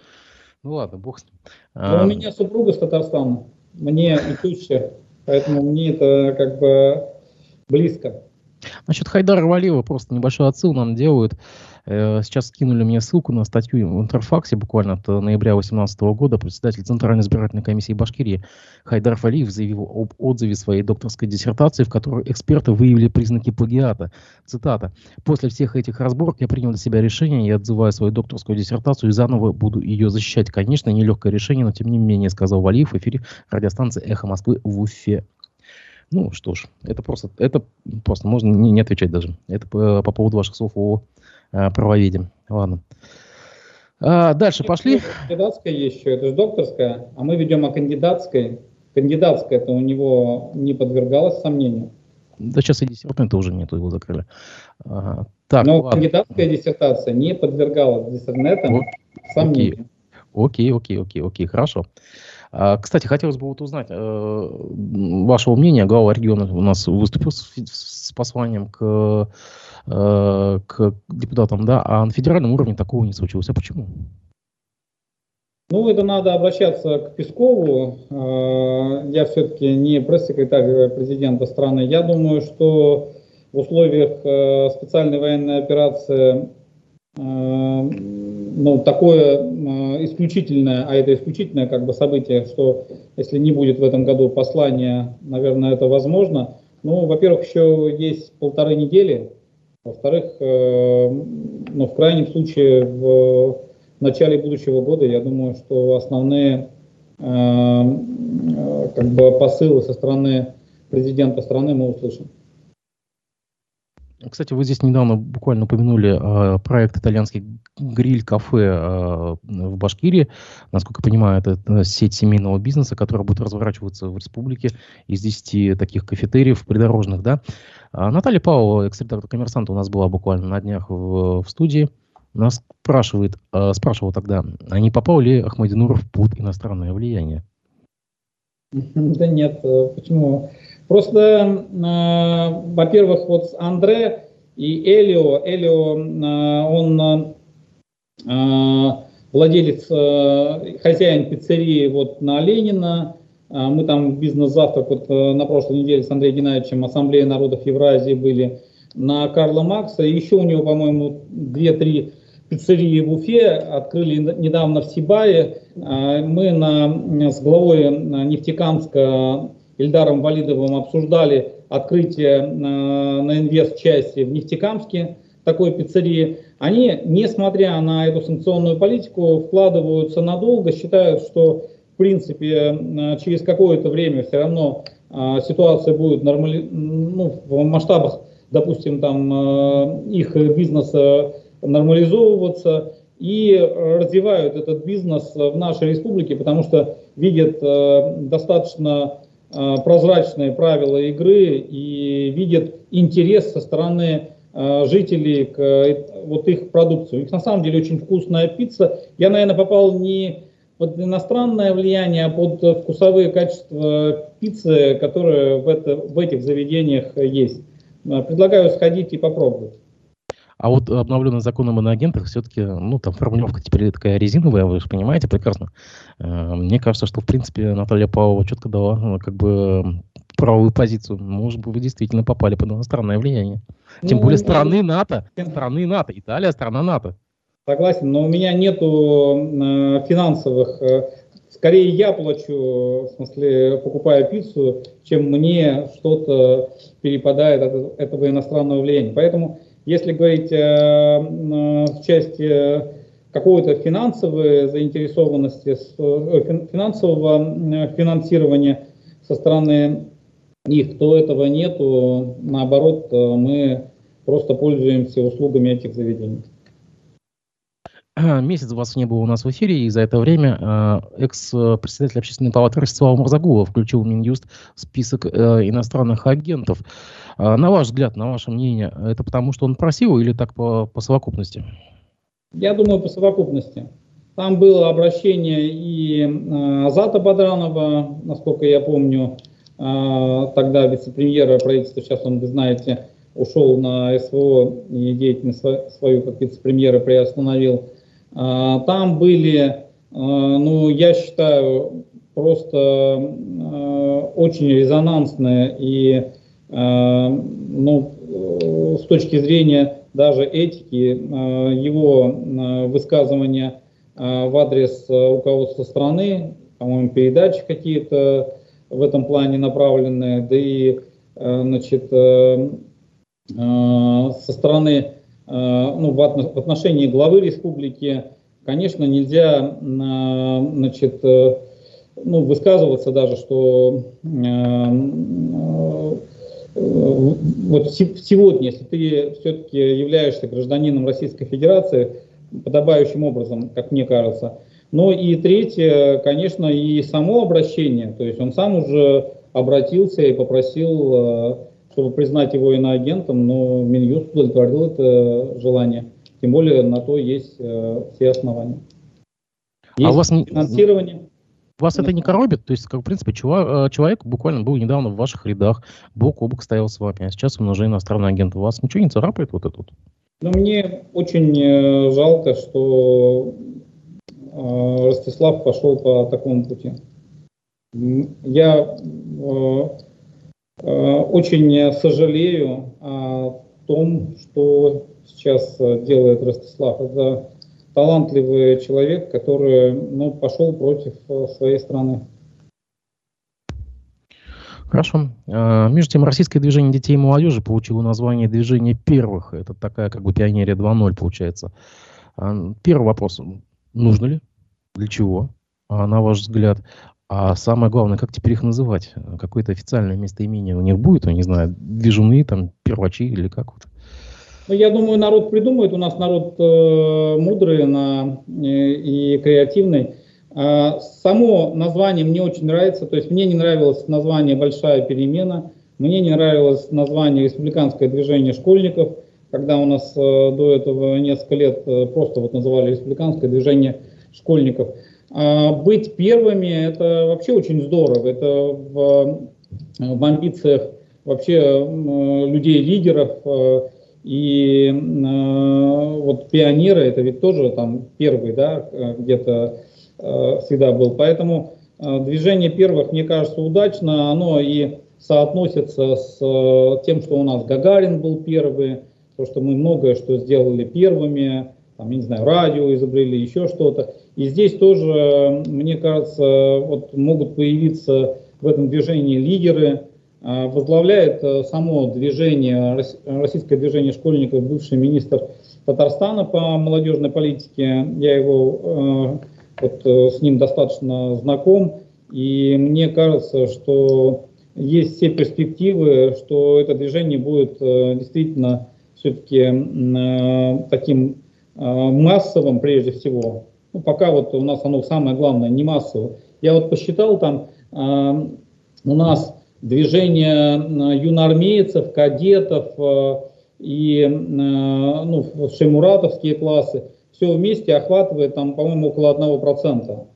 Ну ладно, бог с ним. А... У меня супруга с Татарстана, мне и теща, поэтому мне это как бы близко. Насчет Хайдара Валиева просто небольшой отсыл нам делают. Э, сейчас скинули мне ссылку на статью в Интерфаксе буквально от ноября 2018 года. Председатель Центральной избирательной комиссии Башкирии Хайдар Фалиев заявил об отзыве своей докторской диссертации, в которой эксперты выявили признаки плагиата. Цитата. «После всех этих разборок я принял для себя решение, я отзываю свою докторскую диссертацию и заново буду ее защищать. Конечно, нелегкое решение, но тем не менее, сказал Валиев в эфире радиостанции «Эхо Москвы» в Уфе. Ну что ж, это просто, это просто можно не, не отвечать даже. Это по, по поводу ваших слов о э, правоведе. Ладно. А, дальше это пошли. Кандидатская есть еще, это же докторская, а мы ведем о кандидатской. Кандидатская это у него не подвергалось сомнению. Да сейчас и диссертанта уже нету, его закрыли. Ага. Так, Но ладно. кандидатская диссертация не подвергалась диссертантам сомнению. Окей, окей, окей, окей, хорошо. А, кстати, хотелось бы вот узнать э, вашего мнения. Глава региона у нас выступил с, с посланием к, э, к депутатам, да, а на федеральном уровне такого не случилось. А почему? Ну, это надо обращаться к Пескову. Э, я все-таки не пресс-секретарь президента страны. Я думаю, что в условиях специальной военной операции ну, такое исключительное, а это исключительное как бы событие, что если не будет в этом году послания, наверное, это возможно. Ну, во-первых, еще есть полторы недели, во-вторых, ну, в крайнем случае, в начале будущего года, я думаю, что основные как бы посылы со стороны президента страны мы услышим. Кстати, вы здесь недавно буквально упомянули э, проект итальянский гриль-кафе э, в Башкирии. Насколько я понимаю, это сеть семейного бизнеса, которая будет разворачиваться в республике из 10 таких кафетериев придорожных. Да? А Наталья Павлова, экс-редактор «Коммерсанта», у нас была буквально на днях в, в студии. Нас спрашивает, э, спрашивал тогда, а не попал ли Ахмадинуров под иностранное влияние? Да нет, э, почему? Просто, э, во-первых, вот Андре и Элио, Элио, э, он э, владелец, э, хозяин пиццерии вот на Ленина, э, мы там бизнес-завтрак вот э, на прошлой неделе с Андреем Геннадьевичем Ассамблея народов Евразии были на Карла Макса. Еще у него, по-моему, 2-3 пиццерии в Уфе, открыли недавно в Сибае. Мы на, с главой Нефтекамска Ильдаром Валидовым обсуждали открытие на, на инвест-части в Нефтекамске такой пиццерии. Они, несмотря на эту санкционную политику, вкладываются надолго, считают, что в принципе через какое-то время все равно ситуация будет нормали... ну, в масштабах, допустим, там их бизнеса нормализовываться и развивают этот бизнес в нашей республике, потому что видят э, достаточно э, прозрачные правила игры и видят интерес со стороны э, жителей к вот их продукции. У них на самом деле очень вкусная пицца. Я, наверное, попал не под иностранное влияние, а под вкусовые качества пиццы, которые в, это, в этих заведениях есть. Предлагаю сходить и попробовать. А вот обновленный закон об иноагентах все-таки, ну, там формулировка теперь такая резиновая, вы же понимаете прекрасно. Э, мне кажется, что, в принципе, Наталья Павлова четко дала, ну, как бы, правовую позицию. Может быть, вы действительно попали под иностранное влияние. Тем ну, более страны НАТО, страны НАТО, Италия страна НАТО. Согласен, но у меня нету э, финансовых э, скорее я плачу, в смысле, покупая пиццу, чем мне что-то перепадает от этого иностранного влияния. Поэтому если говорить э, в части какой-то финансовой заинтересованности, э, финансового финансирования со стороны их, то этого нету. Наоборот, э, мы просто пользуемся услугами этих заведений. Месяц вас не было у нас в эфире, и за это время экс-председатель общественной палаты Ростислав Мурзагулов включил Минюст в список иностранных агентов. А, на ваш взгляд, на ваше мнение, это потому, что он просил или так по, по совокупности? Я думаю, по совокупности. Там было обращение и э, Азата Бадранова, насколько я помню, э, тогда вице-премьера правительства, сейчас он, вы знаете, ушел на СВО и деятельность свою как вице-премьера приостановил. Э, там были, э, ну, я считаю, просто э, очень резонансные и ну, с точки зрения даже этики, его высказывания в адрес руководства страны, по-моему, передачи какие-то в этом плане направленные, да и значит, со стороны, ну, в отношении главы республики, конечно, нельзя значит, ну, высказываться даже, что вот сегодня, если ты все-таки являешься гражданином Российской Федерации, подобающим образом, как мне кажется. Но и третье, конечно, и само обращение, то есть он сам уже обратился и попросил, э, чтобы признать его иноагентом, но Минюст удовлетворил это желание. Тем более на то есть э, все основания. Есть а у вас финансирование. Вас это не коробит? То есть, как, в принципе, чувак, э, человек буквально был недавно в ваших рядах, бок о бок стоял с вами, а сейчас он уже иностранный агент. У вас ничего не царапает вот это вот? Ну, мне очень э, жалко, что э, Ростислав пошел по такому пути. Я э, очень сожалею о том, что сейчас делает Ростислав. Это талантливый человек, который ну, пошел против своей страны. Хорошо. Между тем, российское движение детей и молодежи получило название движение первых». Это такая как бы пионерия 2.0 получается. Первый вопрос. Нужно ли? Для чего? На ваш взгляд? А самое главное, как теперь их называть? Какое-то официальное местоимение у них будет? Я не знаю, движуны, там, первачи или как вот? Ну, я думаю, народ придумает. У нас народ э, мудрый на, э, и креативный. А, само название мне очень нравится, то есть мне не нравилось название «Большая перемена», мне не нравилось название «Республиканское движение школьников», когда у нас э, до этого несколько лет э, просто вот называли «Республиканское движение школьников». А быть первыми – это вообще очень здорово, это в, в амбициях вообще людей-лидеров, э, и вот пионеры – это ведь тоже там первый, да, где-то Э, всегда был. Поэтому э, движение первых, мне кажется, удачно. Оно и соотносится с э, тем, что у нас Гагарин был первый, то, что мы многое что сделали первыми, там, я не знаю, радио изобрели, еще что-то. И здесь тоже, мне кажется, вот могут появиться в этом движении лидеры. Возглавляет само движение, российское движение школьников, бывший министр Татарстана по молодежной политике. Я его вот э, с ним достаточно знаком, и мне кажется, что есть все перспективы, что это движение будет э, действительно все-таки э, таким массовым прежде всего. Ну, пока вот у нас оно самое главное, не массовое. Я вот посчитал там, у нас движение юноармейцев, кадетов и ну, шеймуратовские классы – все вместе охватывает, там, по-моему, около 1%.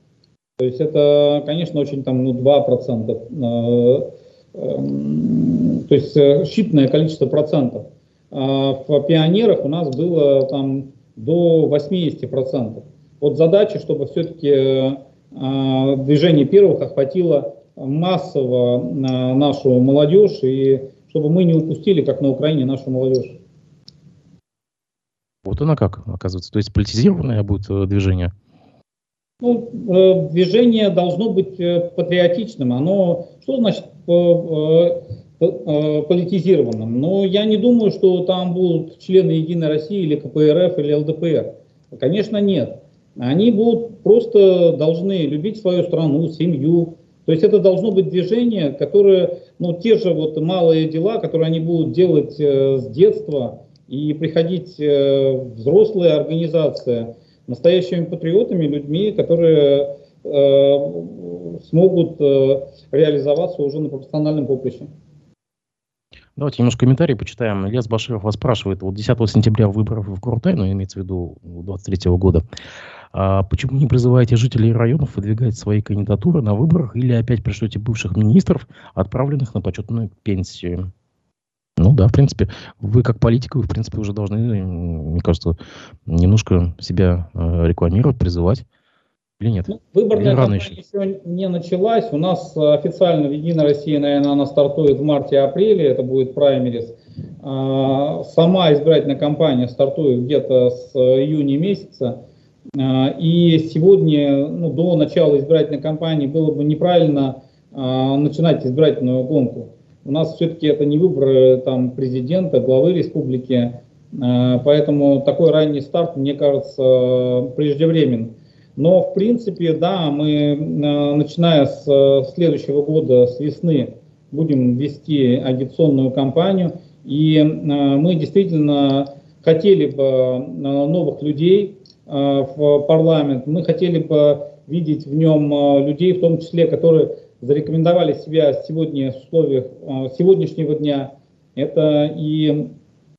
То есть это, конечно, очень там, ну, 2%. Э, эм, то есть э, считанное количество процентов. А в пионерах у нас было там до 80%. Вот задача, чтобы все-таки э, движение первых охватило массово нашу молодежь и чтобы мы не упустили, как на Украине, нашу молодежь. Вот она как, оказывается. То есть политизированное будет э, движение? Ну, э, движение должно быть э, патриотичным. Оно, что значит политизированным? Но я не думаю, что там будут члены Единой России или КПРФ или ЛДПР. Конечно, нет. Они будут просто должны любить свою страну, семью. То есть это должно быть движение, которое, ну, те же вот малые дела, которые они будут делать с детства, и приходить э, взрослая организация настоящими патриотами, людьми, которые э, смогут э, реализоваться уже на профессиональном поприще. Давайте немножко комментарии почитаем. Ильяс Баширов вас спрашивает, вот 10 сентября выборов в Куртай, ну, имеется в виду 23 года, а почему не призываете жителей районов выдвигать свои кандидатуры на выборах или опять пришлете бывших министров, отправленных на почетную пенсию? Ну да, в принципе, вы как политик, вы, в принципе, уже должны, мне кажется, немножко себя э, рекламировать, призывать. Или нет? Ну, выборная кампания еще? еще не началась. У нас официально в Единой России, наверное, она стартует в марте-апреле, это будет праймерис. А, сама избирательная кампания стартует где-то с июня месяца. А, и сегодня, ну, до начала избирательной кампании было бы неправильно а, начинать избирательную гонку. У нас все-таки это не выборы там, президента, главы республики, э, поэтому такой ранний старт, мне кажется, преждевременен. Но, в принципе, да, мы, э, начиная с следующего года, с весны, будем вести агитационную кампанию, и э, мы действительно хотели бы новых людей в парламент, мы хотели бы видеть в нем людей, в том числе, которые зарекомендовали себя сегодня в условиях сегодняшнего дня. Это и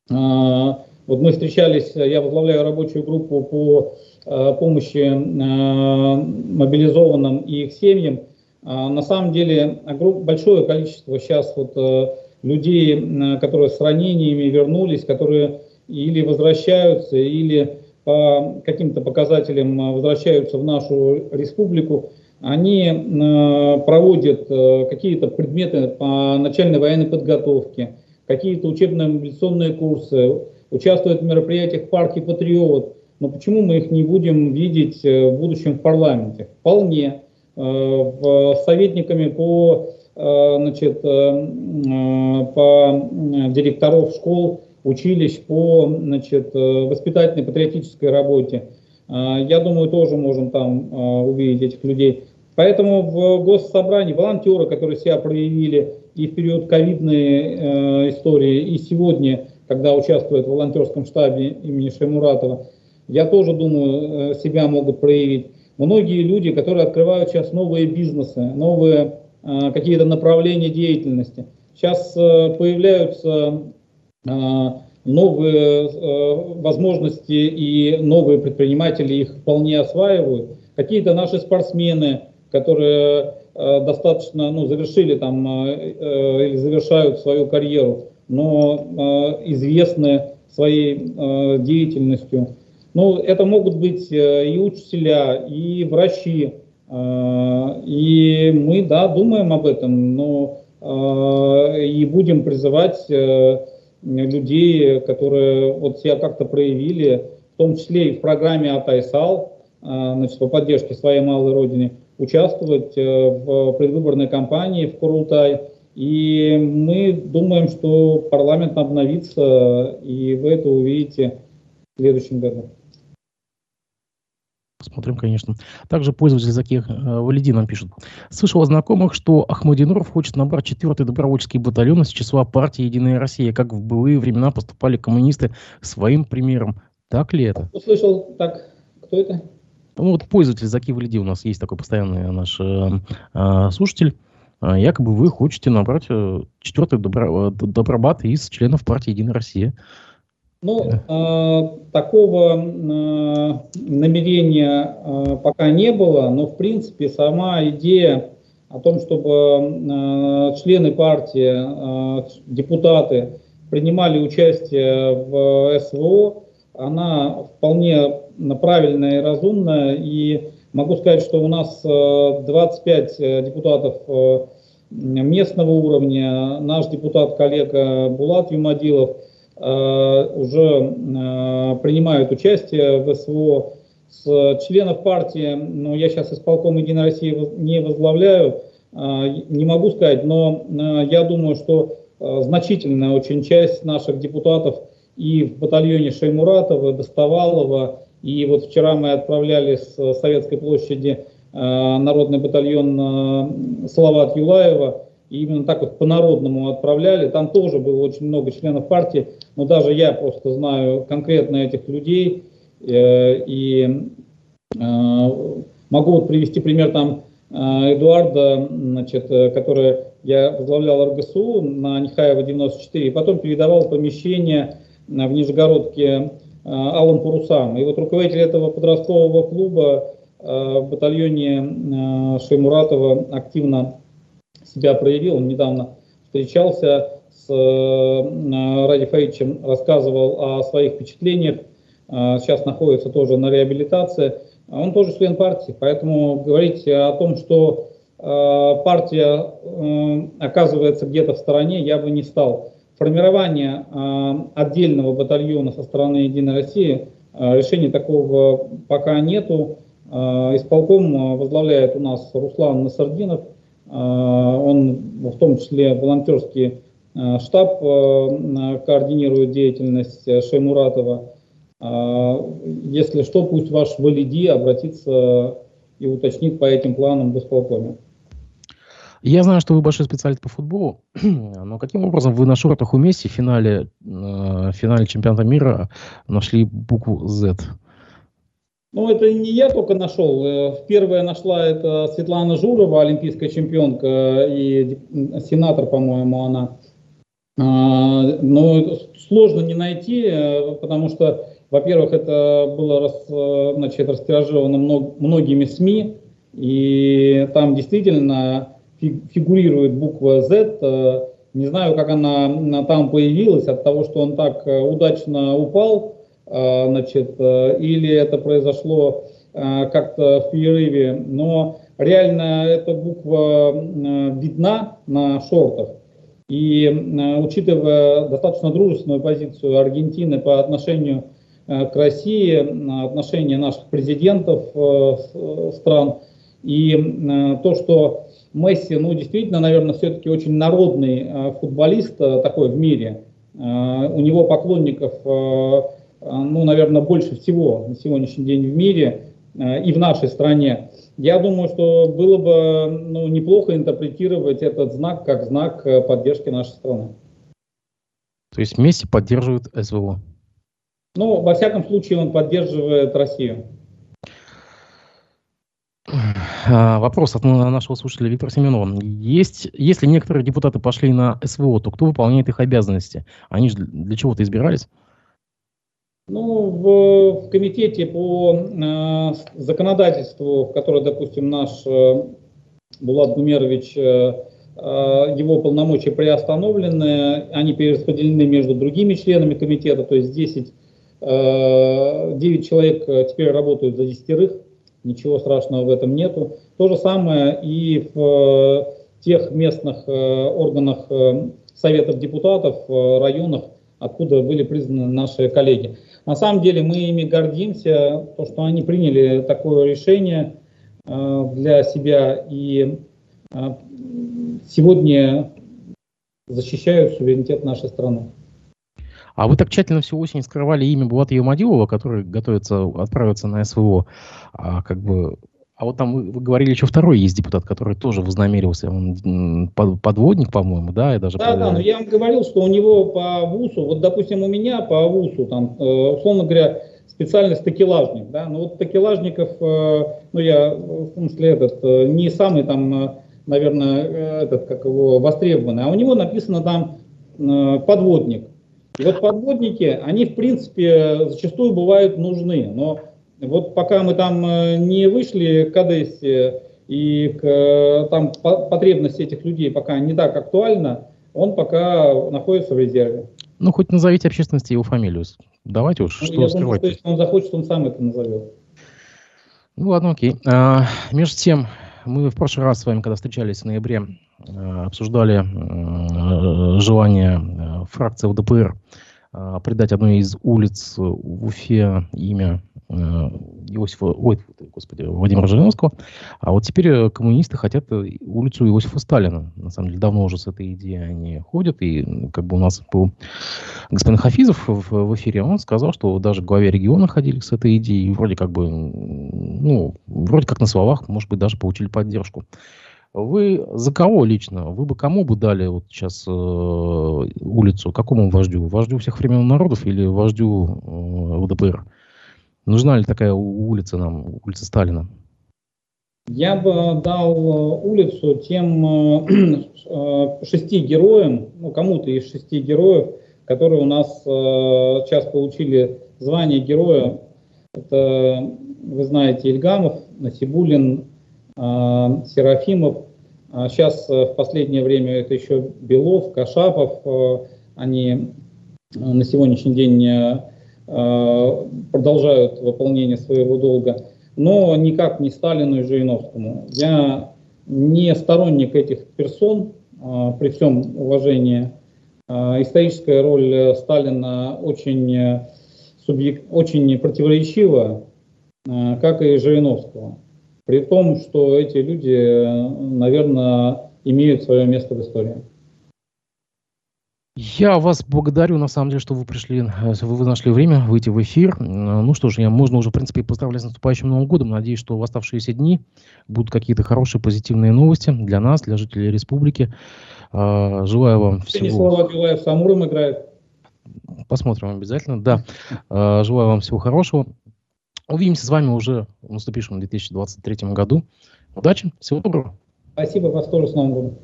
вот мы встречались, я возглавляю рабочую группу по помощи мобилизованным и их семьям. На самом деле большое количество сейчас вот людей, которые с ранениями вернулись, которые или возвращаются, или по каким-то показателям возвращаются в нашу республику они э, проводят э, какие-то предметы по начальной военной подготовке, какие-то учебно-мобилизационные курсы, участвуют в мероприятиях парке «Патриот». Но почему мы их не будем видеть в будущем в парламенте? Вполне. В советниками по, значит, по директоров школ, училищ, по значит, воспитательной патриотической работе. Я думаю, тоже можем там увидеть этих людей. Поэтому в госсобрании волонтеры, которые себя проявили и в период ковидной э, истории, и сегодня, когда участвуют в волонтерском штабе имени Шаймуратова, я тоже думаю, э, себя могут проявить. Многие люди, которые открывают сейчас новые бизнесы, новые э, какие-то направления деятельности. Сейчас э, появляются новые возможности и новые предприниматели их вполне осваивают. Какие-то наши спортсмены, которые достаточно, ну, завершили там или завершают свою карьеру, но известны своей деятельностью. Ну, это могут быть и учителя, и врачи, и мы, да, думаем об этом, но и будем призывать людей, которые вот себя как-то проявили, в том числе и в программе Атайсал, значит, по поддержке своей малой родины, участвовать э, в предвыборной кампании в Курултай. И мы думаем, что парламент обновится, и вы это увидите в следующем году. Посмотрим, конечно. Также пользователь Закир э, Валиди нам пишет. Слышал о знакомых, что Ахмадинуров хочет набрать четвертый добровольческий батальон из числа партии «Единая Россия», как в былые времена поступали коммунисты своим примером. Так ли это? Услышал, так, кто это? Ну, вот пользователь Заки Валиди у нас есть такой постоянный наш э, э, слушатель. Э, якобы вы хотите набрать э, четвертый добро, э, добробат из членов партии «Единая Россия». Ну, э, такого э, намерения э, пока не было, но в принципе сама идея о том, чтобы э, члены партии, э, депутаты принимали участие в СВО, она вполне правильная и разумная. И могу сказать, что у нас 25 э, э, депутатов э, местного уровня, наш депутат-коллега Булат Юмадилов уже принимают участие в СВО. С членов партии, ну, я сейчас исполком Единой России не возглавляю, не могу сказать, но я думаю, что значительная очень часть наших депутатов и в батальоне Шеймуратова, Достовалова, и вот вчера мы отправляли с Советской площади э, народный батальон э, Салават Юлаева, и именно так вот по-народному отправляли. Там тоже было очень много членов партии, но даже я просто знаю конкретно этих людей. Э, и могу вот привести пример там Эдуарда, значит, который я возглавлял РГСУ на Нехаева 94, и потом передавал помещение в Нижегородке Э, Алым Парусам. И вот руководитель этого подросткового клуба э, в батальоне э, Шеймуратова активно себя проявил. Он недавно встречался с Ради Фаидовичем, рассказывал о своих впечатлениях. Сейчас находится тоже на реабилитации. Он тоже член партии, поэтому говорить о том, что партия оказывается где-то в стороне, я бы не стал. Формирование отдельного батальона со стороны Единой России, решения такого пока нету. Исполком возглавляет у нас Руслан Насардинов. Он в том числе волонтерский штаб координирует деятельность Шеймуратова. Если что, пусть ваш Валиди обратится и уточнит по этим планам в исполкоме. Я знаю, что вы большой специалист по футболу, но каким образом вы на шортах у Месси в финале, э, в финале чемпионата мира нашли букву Z? Ну, это не я только нашел. Э, первая нашла это Светлана Журова, олимпийская чемпионка и сенатор, по-моему, она. А, но сложно не найти, э, потому что, во-первых, это было рас, значит, растиражировано многими СМИ, и там действительно фигурирует буква Z. Э, не знаю, как она там появилась, от того, что он так э, удачно упал, э, значит, или это произошло как-то в перерыве, но реально эта буква видна на шортах. И учитывая достаточно дружественную позицию Аргентины по отношению к России, отношение наших президентов стран. И то, что Месси, ну, действительно, наверное, все-таки очень народный футболист такой в мире. У него поклонников, ну, наверное, больше всего на сегодняшний день в мире и в нашей стране. Я думаю, что было бы ну, неплохо интерпретировать этот знак как знак э, поддержки нашей страны. То есть Месси поддерживает СВО? Ну, во всяком случае, он поддерживает Россию. А, вопрос от нашего слушателя Виктора Семенова. Есть, если некоторые депутаты пошли на СВО, то кто выполняет их обязанности? Они же для чего-то избирались? Ну, в, в комитете по э, законодательству, который, допустим, наш э, Булат Гумерович, э, э, его полномочия приостановлены, они перераспределены между другими членами комитета, то есть 10, э, 9 человек э, теперь работают за десятерых, ничего страшного в этом нету. То же самое и в э, тех местных э, органах э, советов депутатов, э, районах, откуда были признаны наши коллеги. На самом деле мы ими гордимся, то, что они приняли такое решение э, для себя и э, сегодня защищают суверенитет нашей страны. А вы так тщательно всю осень скрывали имя Булата Юмадилова, который готовится отправиться на СВО. А как бы а вот там вы, вы говорили, еще второй есть депутат, который тоже вознамерился, он подводник, по-моему, да, и даже... Да, да, но я вам говорил, что у него по ВУСу, вот, допустим, у меня по ВУСу, там, э, условно говоря, специальность такелажник, да, но вот такелажников, э, ну, я, в смысле, этот, э, не самый там, наверное, этот, как его, востребованный, а у него написано там подводник. И вот подводники, они, в принципе, зачастую бывают нужны, но вот пока мы там э, не вышли к Одессе, и к, э, там потребность этих людей пока не так актуальна, он пока находится в резерве. Ну, хоть назовите общественности его фамилию. Давайте уж, ну, что я. Думаю, что если он захочет, он сам это назовет. Ну, ладно, окей. А, между тем, мы в прошлый раз с вами, когда встречались в ноябре, э, обсуждали желание фракции ЛДПР придать одной из улиц в Уфе имя Иосифа, ой, господи, Владимира Жириновского. А вот теперь э, коммунисты хотят э, улицу Иосифа Сталина. На самом деле, давно уже с этой идеей они ходят. И как бы у нас был господин Хафизов в, в эфире, он сказал, что даже главе региона ходили с этой идеей. Вроде как бы, ну, вроде как на словах, может быть, даже получили поддержку. Вы за кого лично? Вы бы кому бы дали вот сейчас э, улицу? Какому вождю? Вождю всех времен народов или вождю э, ЛДПР? Нужна ли такая улица нам, улица Сталина? Я бы дал э, улицу тем э, э, шести героям, ну кому-то из шести героев, которые у нас сейчас получили звание героя. Это, вы знаете, Ильгамов, Насибулин, Серафимов. Сейчас а, э, в последнее время это еще Белов, Кашапов. Они на сегодняшний день продолжают выполнение своего долга, но никак не Сталину и Жириновскому. Я не сторонник этих персон, при всем уважении. Историческая роль Сталина очень, субъект, очень противоречива, как и Жириновского при том, что эти люди, наверное, имеют свое место в истории. Я вас благодарю, на самом деле, что вы пришли, вы нашли время выйти в эфир. Ну что ж, я, можно уже, в принципе, поздравлять с наступающим Новым годом. Надеюсь, что в оставшиеся дни будут какие-то хорошие, позитивные новости для нас, для жителей республики. А, желаю вам всего... Станислав Абилаев с Амуром играет. Посмотрим обязательно, да. Желаю вам всего хорошего. Увидимся с вами уже в наступившем 2023 году. Удачи, всего доброго. Спасибо, вас тоже с Новым годом.